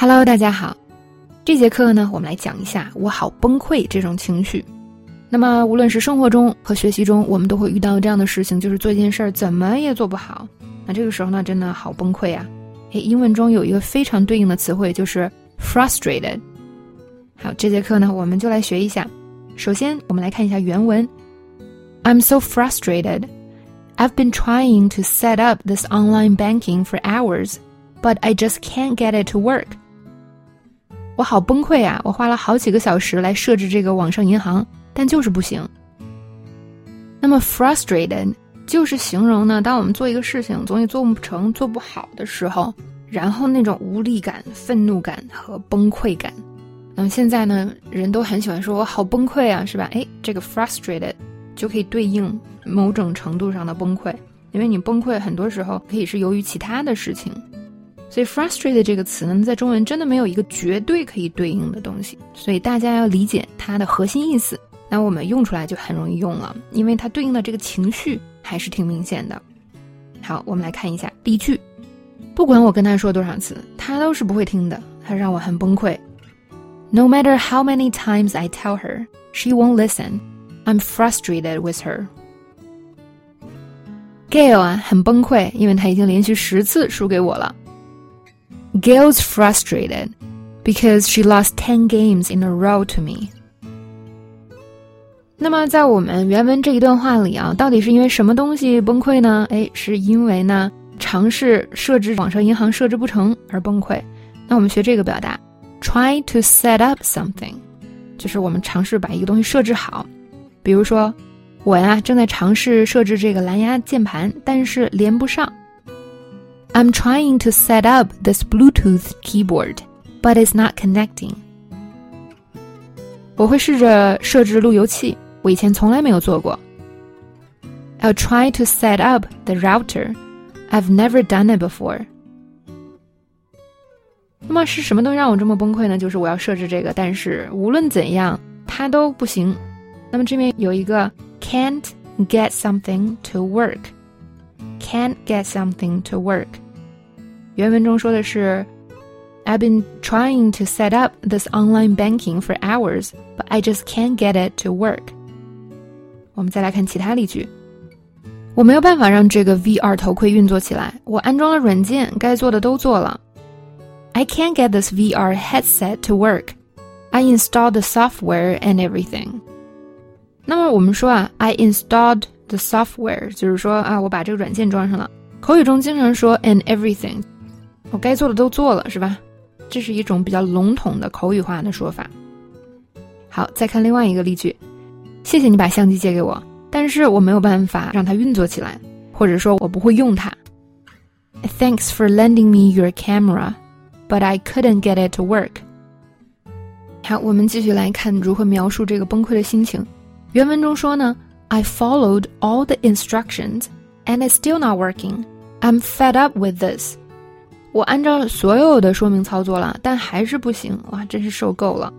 Hello，大家好。这节课呢，我们来讲一下我好崩溃这种情绪。那么，无论是生活中和学习中，我们都会遇到这样的事情，就是做一件事儿怎么也做不好。那这个时候呢，真的好崩溃啊！诶，英文中有一个非常对应的词汇，就是 frustrated。好，这节课呢，我们就来学一下。首先，我们来看一下原文：I'm so frustrated. I've been trying to set up this online banking for hours, but I just can't get it to work. 我好崩溃啊！我花了好几个小时来设置这个网上银行，但就是不行。那么 frustrated 就是形容呢，当我们做一个事情总也做不成、做不好的时候，然后那种无力感、愤怒感和崩溃感。那么现在呢，人都很喜欢说“我好崩溃啊”，是吧？哎，这个 frustrated 就可以对应某种程度上的崩溃，因为你崩溃很多时候可以是由于其他的事情。所以 frustrated 这个词呢，在中文真的没有一个绝对可以对应的东西，所以大家要理解它的核心意思。那我们用出来就很容易用了，因为它对应的这个情绪还是挺明显的。好，我们来看一下例句。不管我跟他说多少次，他都是不会听的，他让我很崩溃。No matter how many times I tell her, she won't listen. I'm frustrated with her. Gail 啊，很崩溃，因为他已经连续十次输给我了。 Gail's frustrated because she lost 10 games in a row to me. 那么，在我们原文这一段话里啊，到底是因为什么东西崩溃呢？哎，是因为呢尝试设置网上银行设置不成而崩溃。那我们学这个表达，try to set up something，就是我们尝试把一个东西设置好。比如说，我呀正在尝试设置这个蓝牙键盘，但是连不上。I'm trying to set up this Bluetooth keyboard, but it's not connecting. 我会试着设置路由器，我以前从来没有做过。I'll try to set up the router. I've never done it before. 那么是什么东西让我这么崩溃呢？就是我要设置这个，但是无论怎样它都不行。那么这边有一个 can't get something to work。can't get something to work。 原文中说的是，I've been trying to set up this online banking for hours, but I just can't get it to work。我们再来看其他例句。我没有办法让这个 VR 头盔运作起来。我安装了软件，该做的都做了。I can't get this VR headset to work. I installed the software and everything. 那么我们说啊，I installed the software，就是说啊，我把这个软件装上了。口语中经常说 and everything， 我该做的都做了，是吧？这是一种比较笼统的口语化的说法。好，再看另外一个例句，谢谢你把相机借给我，但是我没有办法让它运作起来，或者说我不会用它。Thanks for lending me your camera, but I couldn't get it to work。好，我们继续来看如何描述这个崩溃的心情。原文中说呢。I followed all the instructions and it's still not working. I'm fed up with this. 我按照所有的说明操作了，但还是不行，哇，真是受够了。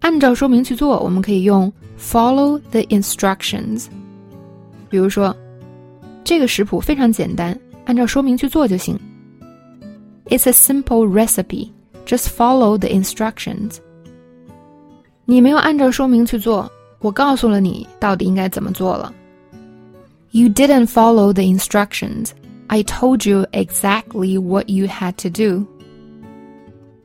按照说明去做，我们可以用 follow the instructions。比如说，这个食谱非常简单，按照说明去做就行。It's a simple recipe. Just follow the instructions. 你没有按照说明去做。我告诉了你到底应该怎么做了。You didn't follow the instructions. I told you exactly what you had to do.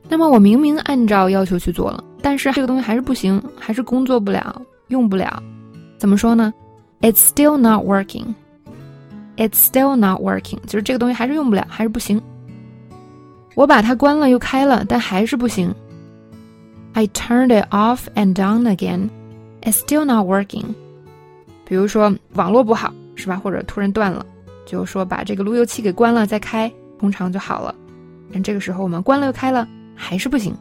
那么我明明按照要求去做了，但是这个东西还是不行，还是工作不了，用不了。怎么说呢？It's still not working. It's still not working. 就是这个东西还是用不了，还是不行。我把它关了又开了，但还是不行。I turned it off and on again. It's still not working。比如说网络不好，是吧？或者突然断了， 就说把这个路由器给关了再开，通常就好了。但这个时候我们关了又开了，还是不行。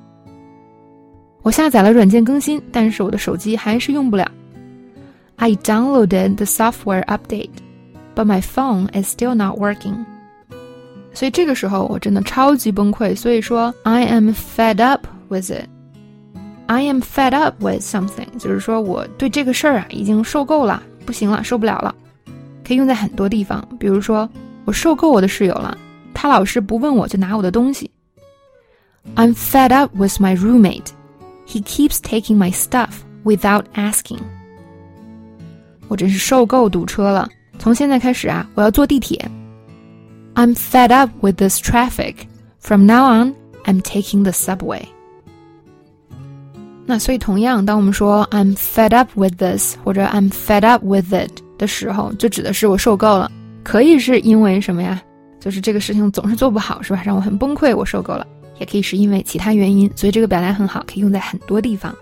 我下载了软件更新，但是我的手机还是用不了。I downloaded the software update, but my phone is still not working。所以这个时候我真的超级崩溃。所以说，I am fed up with it。I am fed up with something，就是说我对这个事儿啊已经受够了，不行了，受不了了。可以用在很多地方，比如说我受够我的室友了，他老是不问我就拿我的东西。 I'm fed up with my roommate. He keeps taking my stuff without asking. 我真是受够堵车了。从现在开始啊，我要坐地铁。I'm fed up with this traffic. From now on, I'm taking the subway. 那所以同样，当我们说 I'm fed up with this 或者 I'm fed up with it 的时候，就指的是我受够了。可以是因为什么呀？就是这个事情总是做不好，是吧？让我很崩溃，我受够了。也可以是因为其他原因，所以这个表达很好，可以用在很多地方。